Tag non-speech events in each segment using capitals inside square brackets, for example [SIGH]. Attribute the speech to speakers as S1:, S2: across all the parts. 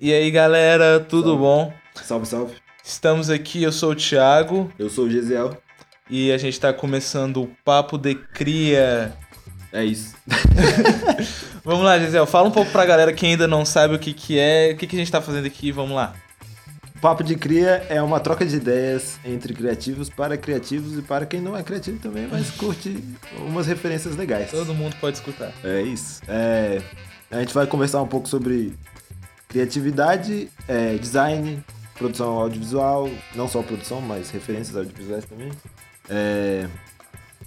S1: E aí, galera, tudo
S2: Salve.
S1: bom?
S2: Salve, salve.
S1: Estamos aqui, eu sou o Thiago
S2: Eu sou o Gesiel.
S1: e a gente está começando o Papo de Cria.
S2: É isso. [LAUGHS]
S1: Vamos lá, Gisele, fala um pouco pra galera que ainda não sabe o que, que é, o que, que a gente tá fazendo aqui, vamos lá.
S2: Papo de Cria é uma troca de ideias entre criativos para criativos e para quem não é criativo também, mas curte umas referências legais.
S1: Todo mundo pode escutar.
S2: É isso. É, a gente vai conversar um pouco sobre criatividade, é, design, produção audiovisual, não só produção, mas referências audiovisuais também. É,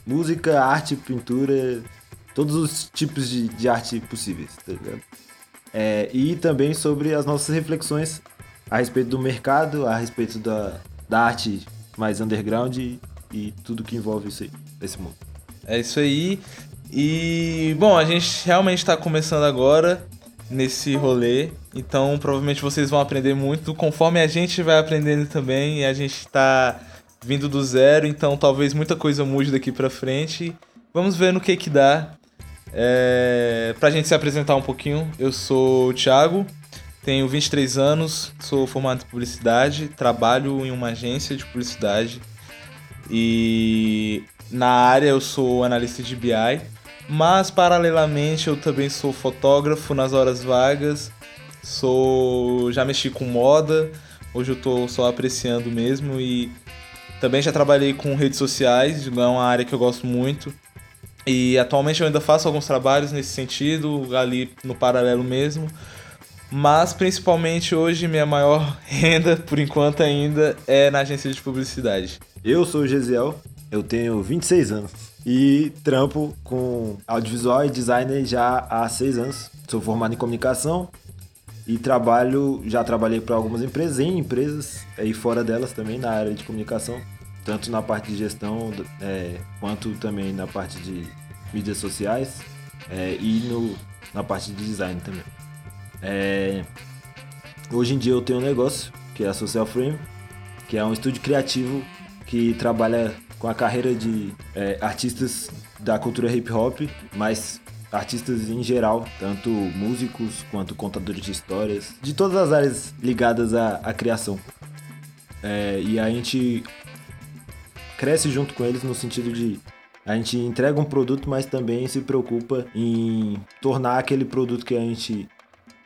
S2: música, arte, pintura, todos os tipos de, de arte possíveis, tá ligado? É, e também sobre as nossas reflexões a respeito do mercado, a respeito da, da arte mais underground e, e tudo que envolve isso aí, esse mundo.
S1: É isso aí. E, bom, a gente realmente está começando agora nesse rolê, então provavelmente vocês vão aprender muito conforme a gente vai aprendendo também. E a gente está vindo do zero, então talvez muita coisa mude daqui pra frente. Vamos ver no que que dá. É, pra gente se apresentar um pouquinho, eu sou o Thiago, tenho 23 anos, sou formado em publicidade, trabalho em uma agência de publicidade e na área eu sou analista de BI, mas paralelamente eu também sou fotógrafo nas horas vagas, sou já mexi com moda, hoje eu tô só apreciando mesmo e também já trabalhei com redes sociais, é uma área que eu gosto muito. E atualmente eu ainda faço alguns trabalhos nesse sentido, ali no paralelo mesmo. Mas principalmente hoje minha maior [LAUGHS] renda, por enquanto ainda, é na agência de publicidade.
S2: Eu sou o Gesiel, eu tenho 26 anos e trampo com audiovisual e designer já há 6 anos. Sou formado em comunicação e trabalho, já trabalhei para algumas empresas, em empresas e fora delas também na área de comunicação, tanto na parte de gestão é, quanto também na parte de mídias sociais é, e no, na parte de design também. É, hoje em dia eu tenho um negócio que é a Social Frame, que é um estúdio criativo que trabalha com a carreira de é, artistas da cultura hip hop, mas artistas em geral, tanto músicos quanto contadores de histórias, de todas as áreas ligadas à, à criação. É, e a gente cresce junto com eles no sentido de a gente entrega um produto, mas também se preocupa em tornar aquele produto que a gente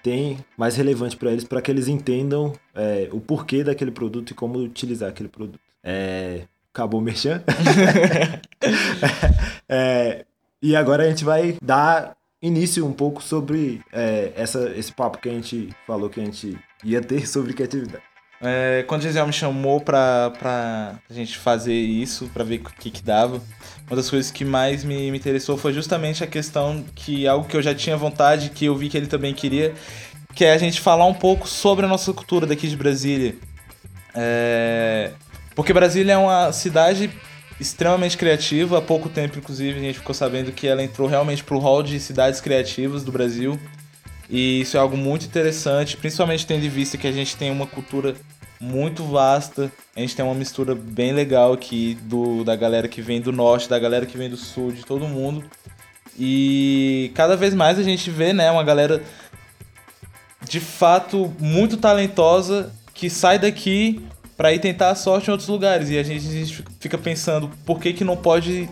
S2: tem mais relevante para eles, para que eles entendam é, o porquê daquele produto e como utilizar aquele produto. É, acabou o merchan. [LAUGHS] é, e agora a gente vai dar início um pouco sobre é, essa, esse papo que a gente falou que a gente ia ter sobre criatividade.
S1: É, quando o Gisele me chamou pra, pra gente fazer isso, pra ver o que que dava, uma das coisas que mais me, me interessou foi justamente a questão que algo que eu já tinha vontade, que eu vi que ele também queria, que é a gente falar um pouco sobre a nossa cultura daqui de Brasília. É, porque Brasília é uma cidade extremamente criativa, há pouco tempo, inclusive, a gente ficou sabendo que ela entrou realmente pro hall de cidades criativas do Brasil. E isso é algo muito interessante, principalmente tendo em vista que a gente tem uma cultura muito vasta. A gente tem uma mistura bem legal aqui do, da galera que vem do norte, da galera que vem do sul, de todo mundo. E cada vez mais a gente vê, né, uma galera de fato muito talentosa que sai daqui para ir tentar a sorte em outros lugares. E a gente, a gente fica pensando, por que que não pode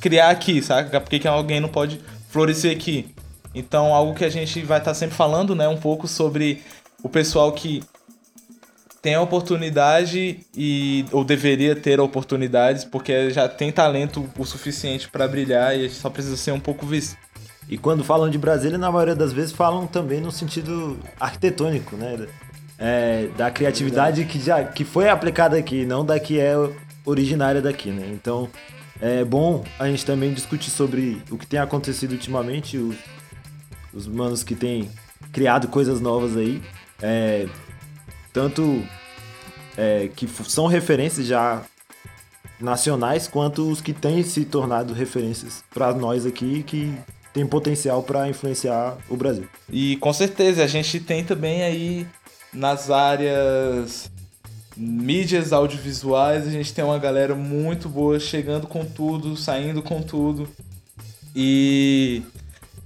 S1: criar aqui, saca? Por que que alguém não pode florescer aqui? Então, algo que a gente vai estar sempre falando, né, um pouco sobre o pessoal que tem a oportunidade e ou deveria ter oportunidades, porque já tem talento o suficiente para brilhar e só precisa ser um pouco visto.
S2: E quando falam de Brasília, na maioria das vezes falam também no sentido arquitetônico, né? É, da criatividade que já que foi aplicada aqui, não da que é originária daqui, né? Então é bom a gente também discutir sobre o que tem acontecido ultimamente, os, os manos que têm criado coisas novas aí, é, tanto é, que são referências já nacionais, quanto os que têm se tornado referências para nós aqui que tem potencial para influenciar o Brasil.
S1: E com certeza a gente tem também aí nas áreas mídias audiovisuais, a gente tem uma galera muito boa chegando com tudo, saindo com tudo. E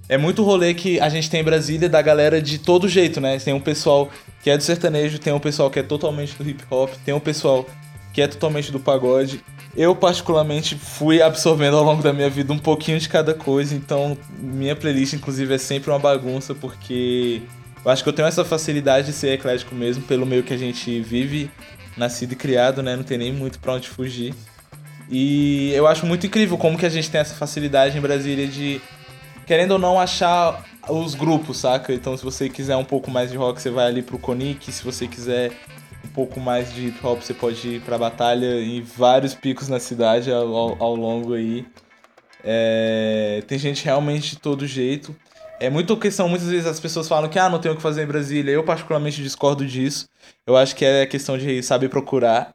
S1: é muito rolê que a gente tem em Brasília da galera de todo jeito, né? Tem um pessoal que é do sertanejo, tem um pessoal que é totalmente do hip hop, tem um pessoal que é totalmente do pagode. Eu, particularmente, fui absorvendo ao longo da minha vida um pouquinho de cada coisa, então minha playlist, inclusive, é sempre uma bagunça, porque eu acho que eu tenho essa facilidade de ser eclético mesmo, pelo meio que a gente vive, nascido e criado, né? Não tem nem muito pra onde fugir. E eu acho muito incrível como que a gente tem essa facilidade em Brasília de, querendo ou não, achar os grupos, saca? Então, se você quiser um pouco mais de rock, você vai ali pro Conic. Se você quiser um pouco mais de hip hop, você pode ir pra batalha em vários picos na cidade ao, ao, longo aí. É, tem gente realmente de todo jeito. É muita questão, muitas vezes as pessoas falam que ah, não tem o que fazer em Brasília. Eu particularmente discordo disso. Eu acho que é questão de saber procurar,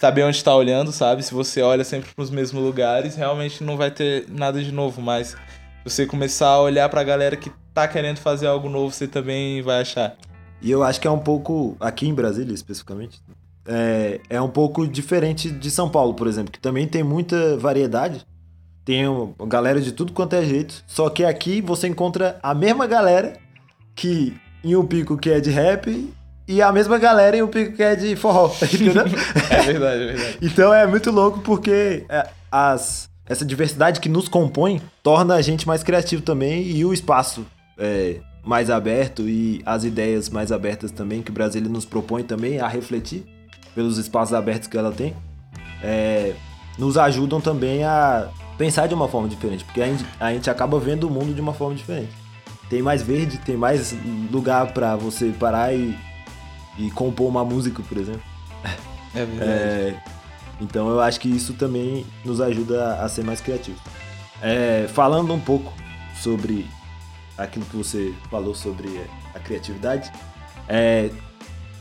S1: saber onde está olhando, sabe? Se você olha sempre para os mesmos lugares, realmente não vai ter nada de novo, mas você começar a olhar para a galera que tá querendo fazer algo novo, você também vai achar.
S2: E eu acho que é um pouco, aqui em Brasília especificamente, é, é um pouco diferente de São Paulo, por exemplo, que também tem muita variedade. Tem galera de tudo quanto é jeito. Só que aqui você encontra a mesma galera que em um pico que é de rap e a mesma galera em um pico que é de forró, [LAUGHS] entendeu?
S1: é verdade, é verdade.
S2: Então é muito louco porque é, as, essa diversidade que nos compõe torna a gente mais criativo também e o espaço é, mais aberto e as ideias mais abertas também que o Brasil nos propõe também a refletir pelos espaços abertos que ela tem, é, nos ajudam também a pensar de uma forma diferente, porque a gente, a gente acaba vendo o mundo de uma forma diferente. Tem mais verde, tem mais lugar para você parar e, e compor uma música, por exemplo.
S1: É verdade. É,
S2: então eu acho que isso também nos ajuda a ser mais criativos. É, falando um pouco sobre aquilo que você falou sobre a criatividade, é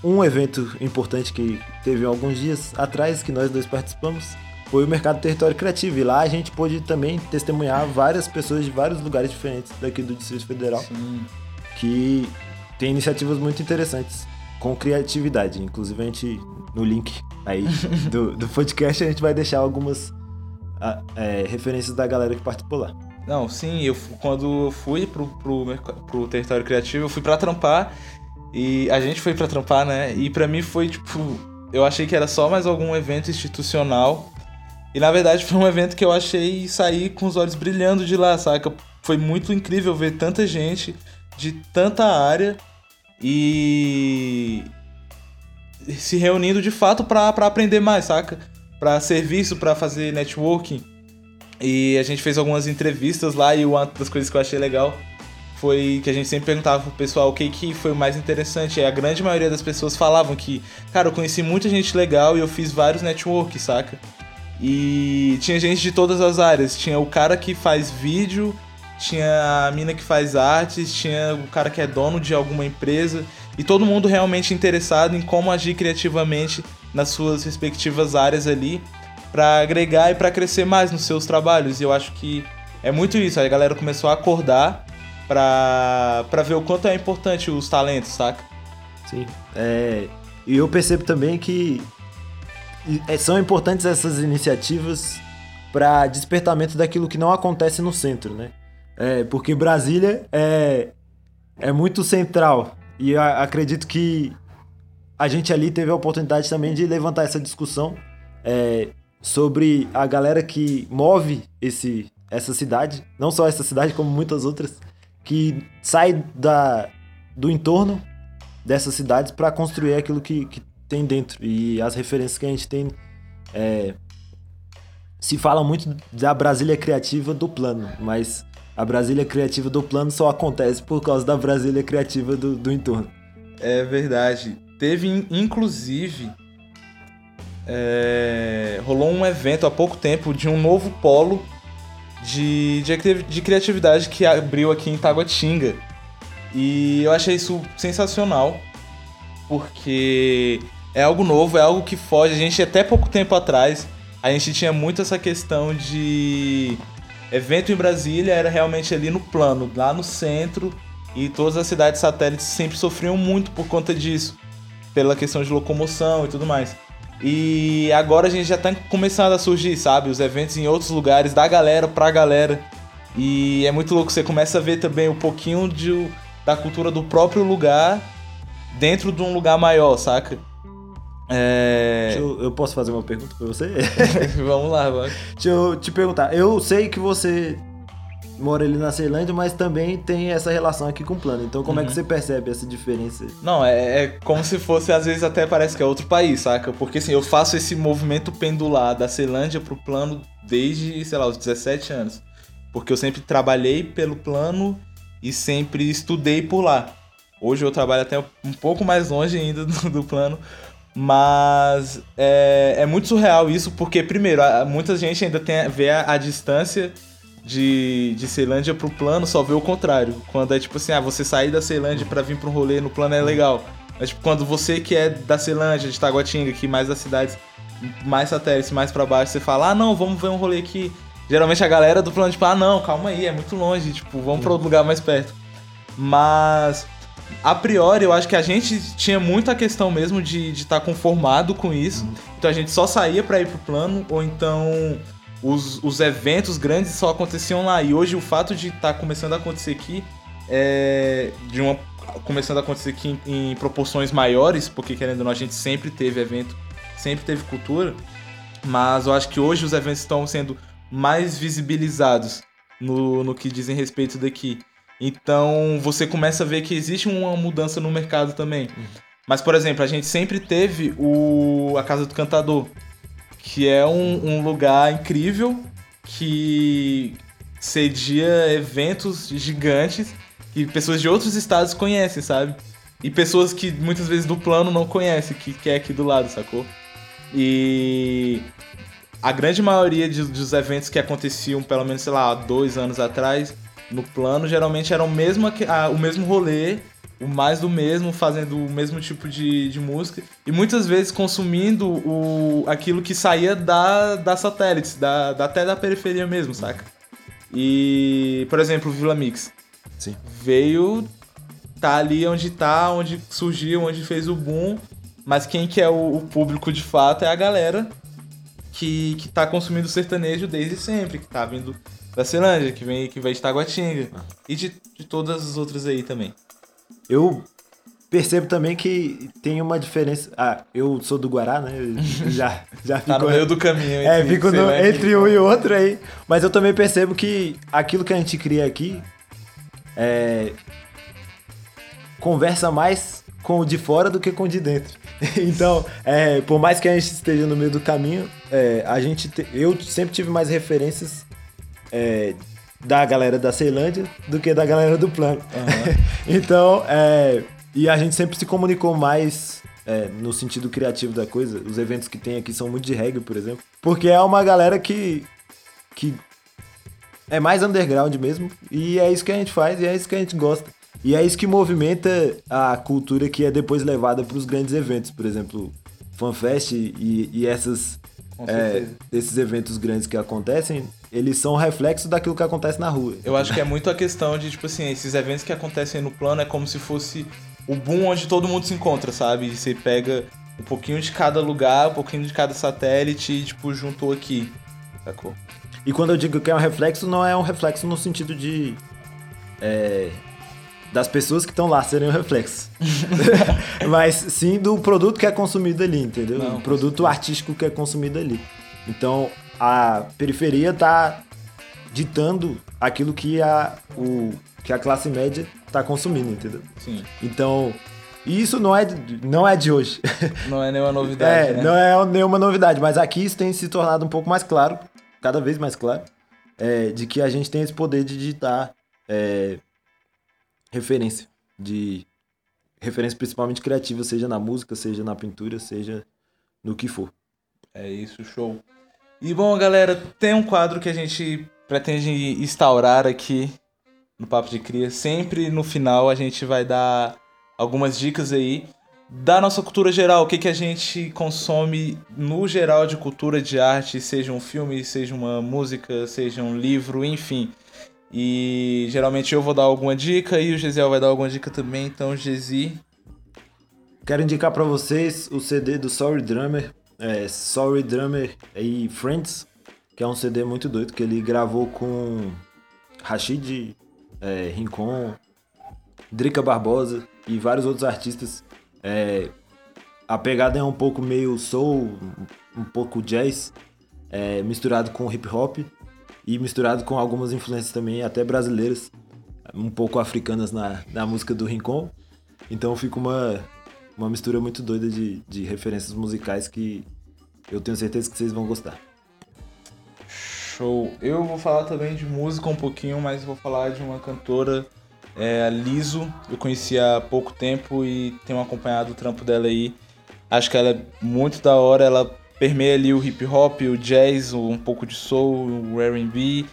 S2: um evento importante que teve alguns dias atrás que nós dois participamos foi o Mercado Território Criativo. E lá a gente pôde também testemunhar várias pessoas de vários lugares diferentes daqui do Distrito Federal
S1: Sim.
S2: que tem iniciativas muito interessantes com criatividade. Inclusive a gente, no link aí [LAUGHS] do, do podcast, a gente vai deixar algumas é, referências da galera que participou lá.
S1: Não, sim, eu quando fui pro, pro, pro território criativo, eu fui para trampar e a gente foi para trampar, né? E para mim foi tipo, eu achei que era só mais algum evento institucional e na verdade foi um evento que eu achei sair com os olhos brilhando de lá, saca? Foi muito incrível ver tanta gente de tanta área e se reunindo de fato para aprender mais, saca? Para serviço, para fazer networking. E a gente fez algumas entrevistas lá e uma das coisas que eu achei legal foi que a gente sempre perguntava pro pessoal o que, que foi o mais interessante. E a grande maioria das pessoas falavam que, cara, eu conheci muita gente legal e eu fiz vários networks, saca? E tinha gente de todas as áreas. Tinha o cara que faz vídeo, tinha a mina que faz artes, tinha o cara que é dono de alguma empresa. E todo mundo realmente interessado em como agir criativamente nas suas respectivas áreas ali para agregar e para crescer mais nos seus trabalhos. E eu acho que é muito isso. A galera começou a acordar pra, pra ver o quanto é importante os talentos, saca?
S2: Sim. É, e eu percebo também que são importantes essas iniciativas para despertamento daquilo que não acontece no centro, né? É, porque Brasília é, é muito central e acredito que a gente ali teve a oportunidade também de levantar essa discussão é, sobre a galera que move esse, essa cidade, não só essa cidade, como muitas outras, que sai da, do entorno dessas cidades para construir aquilo que, que tem dentro. E as referências que a gente tem. É, se fala muito da Brasília criativa do plano, mas a Brasília criativa do plano só acontece por causa da Brasília criativa do, do entorno.
S1: É verdade. Teve, inclusive, é, rolou um evento há pouco tempo de um novo polo de, de, de, criatividade que abriu aqui em Taguatinga. E eu achei isso sensacional, porque é algo novo, é algo que foge. A gente, até pouco tempo atrás, a gente tinha muito essa questão de. Evento em Brasília era realmente ali no plano, lá no centro, e todas as cidades satélites sempre sofriam muito por conta disso, pela questão de locomoção e tudo mais. E agora a gente já tá começando a surgir, sabe? Os eventos em outros lugares, da galera pra galera. E é muito louco, você começa a ver também um pouquinho de, da cultura do próprio lugar dentro de um lugar maior, saca?
S2: É... Eu, eu, posso fazer uma pergunta pra você? [LAUGHS]
S1: Vamos lá, vai.
S2: Deixa eu te perguntar. Eu sei que você mora ali na Ceilândia, mas também tem essa relação aqui com o plano. Então, como uhum. é que uhum. você percebe essa diferença?
S1: Não, é, é, como se fosse, às vezes até parece que é outro país, saca? Porque assim, eu faço esse movimento pendular da Ceilândia pro plano desde, sei lá, os 17 anos. Porque eu sempre trabalhei pelo plano e sempre estudei por lá. Hoje eu trabalho até um pouco mais longe ainda [LAUGHS] do, do plano, mas é, é, muito surreal isso, porque, primeiro, muita gente ainda tem, vê a, a distância de, de Ceilândia pro plano só vê o contrário. Quando é tipo assim, ah, você sair da Ceilândia para vir pra um rolê no plano é legal. Mas tipo, quando você que é da Ceilândia, de Taguatinga, aqui mais das cidades mais satélites, mais para baixo, você fala, ah não, vamos ver um rolê aqui. Geralmente a galera do plano, tipo, ah não, calma aí, é muito longe, tipo, vamos pra outro lugar mais perto. Mas a priori, eu acho que a gente tinha muita questão mesmo de estar tá conformado com isso. Então a gente só saía para ir pro plano, ou então os, os eventos grandes só aconteciam lá. E hoje o fato de estar tá começando a acontecer aqui é. De uma. Começando a acontecer aqui em, em, proporções maiores, porque querendo ou não, a gente sempre teve evento, sempre teve cultura. Mas eu acho que hoje os eventos estão sendo mais visibilizados no, no que dizem respeito daqui. Então você começa a ver que existe uma mudança no mercado também. Mas, por exemplo, a gente sempre teve o a Casa do Cantador, que é um, um lugar incrível que cedia eventos gigantes que pessoas de outros estados conhecem, sabe? E pessoas que muitas vezes do plano não conhecem, que, que é aqui do lado, sacou? E a grande maioria de, dos eventos que aconteciam, pelo menos, sei lá, dois anos atrás, no plano, geralmente era o mesmo, a, o mesmo rolê o mais do mesmo, fazendo o mesmo tipo de, de música e muitas vezes consumindo o, aquilo que saía da, da satélites, da, da, até da periferia mesmo, saca? E, por exemplo, o Vila Mix.
S2: Sim.
S1: Veio, tá ali onde tá, onde surgiu, onde fez o boom, mas quem que é o, o público de fato é a galera que, que tá consumindo sertanejo desde sempre, que tá vindo da Ceilândia, que vem, que vem de Taguatinga. Ah. E de, de todas as outras aí também.
S2: Eu percebo também que tem uma diferença. Ah, eu sou do Guará, né? [LAUGHS] Já, já
S1: fico. tá no meio do caminho.
S2: Entre, é, fico no, entre um e outro aí. Mas eu também percebo que aquilo que a gente cria aqui é, conversa mais com o de fora do que com o de dentro. [LAUGHS] então, é, por mais que a gente esteja no meio do caminho, é, a gente te, eu sempre tive mais referências é, da galera da Ceilândia do que da galera do plano. Uhum. [LAUGHS] então, é, e a gente sempre se comunicou mais é, no sentido criativo da coisa. Os eventos que tem aqui são muito de reggae, por exemplo. Porque é uma galera que, que é mais underground mesmo. E é isso que a gente faz e é isso que a gente gosta. E é isso que movimenta a cultura que é depois levada para os grandes eventos. Por exemplo, FanFest e, e essas, é, esses eventos grandes que acontecem eles são reflexo daquilo que acontece na rua.
S1: Eu acho que é muito a questão de, tipo assim, esses eventos que acontecem no plano é como se fosse o boom onde todo mundo se encontra, sabe? E você pega um pouquinho de cada lugar, um pouquinho de cada satélite e, tipo, juntou aqui, sacou?
S2: E quando eu digo que é um reflexo, não é um reflexo no sentido de. É, das pessoas que estão lá serem um reflexo. [LAUGHS] Mas sim do produto que é consumido ali, entendeu? Não, o produto artístico que é consumido ali. Então, a periferia está ditando aquilo que a, o, que a classe média está consumindo, entendeu?
S1: Sim.
S2: Então, isso não é, não é de hoje. [LAUGHS]
S1: Não é nenhuma novidade.
S2: é,
S1: né?
S2: não é nenhuma novidade, mas aqui isso tem se tornado um pouco mais claro, cada vez mais claro, é, de que a gente tem esse poder de digitar é, referência, de referência principalmente criativa, seja na música, seja na pintura, seja no que for.
S1: É isso, show. E bom, galera, tem um quadro que a gente pretende instaurar aqui no Papo de Cria. Sempre no final a gente vai dar algumas dicas aí da nossa cultura geral, o que, que a gente consome no geral de cultura de arte, seja um filme, seja uma música, seja um livro, enfim. E geralmente eu vou dar alguma dica e o Gesiel vai dar alguma dica também, então Gesi.
S2: Quero indicar para vocês o CD do Sorry Drummer, é, Sorry Drummer e Friends, que é um CD muito doido que ele gravou com Rashid, é, Rincon, Drica Barbosa e vários outros artistas. É, a pegada é um pouco meio soul, um pouco jazz, é, misturado com hip hop e misturado com algumas influências também, até brasileiras, um pouco africanas na, na música do Rincon. Então fica uma, uma mistura muito doida de, de referências musicais que eu tenho certeza que vocês vão gostar.
S1: Show. Eu vou falar também de música um pouquinho, mas vou falar de uma cantora, é, a Liso. Eu conheci há pouco tempo e tenho acompanhado o trampo dela aí. Acho que ela é muito da hora, ela permeia ali o hip hop, o jazz, um pouco de soul, o R&B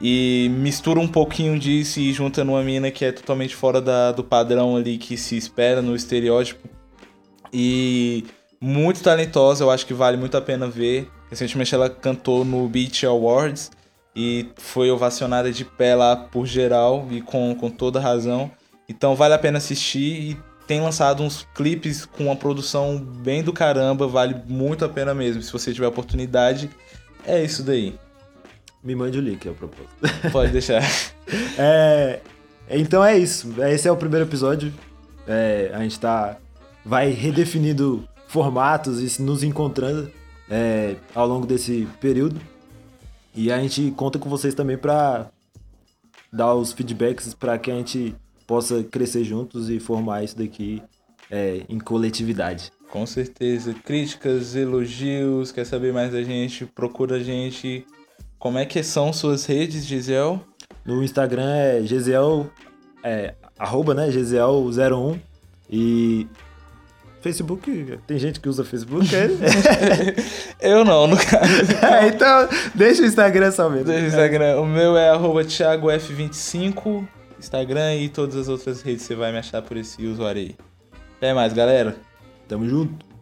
S1: e mistura um pouquinho disso e junta numa mina que é totalmente fora da, do padrão ali que se espera no estereótipo. E muito talentosa, eu acho que vale muito a pena ver. Recentemente ela cantou no Beat Awards e foi ovacionada de pé lá por geral e com, com toda razão. Então vale a pena assistir e tem lançado uns clipes com uma produção bem do caramba, vale muito a pena mesmo. Se você tiver oportunidade, é isso daí.
S2: Me mande o link, o propósito. [LAUGHS]
S1: Pode deixar.
S2: é, então é isso. Esse é o primeiro episódio. É, a gente tá. Vai redefinindo formatos e nos encontrando é, ao longo desse período. E a gente conta com vocês também para dar os feedbacks para que a gente possa crescer juntos e formar isso daqui é, em coletividade.
S1: Com certeza. Críticas, elogios, quer saber mais da gente? Procura a gente. Como é que são suas redes, Gisel?
S2: No Instagram é Gisel, é, arroba, né, Gisel01 e Facebook, tem gente que usa Facebook, é? [LAUGHS]
S1: Eu não, no caso. [LAUGHS]
S2: É, então, deixa o Instagram só mesmo.
S1: Deixa o Instagram. O meu é arroba thiagofv25, Instagram e todas as outras redes você vai me achar por esse usuário aí. Até mais, galera.
S2: Tamo junto.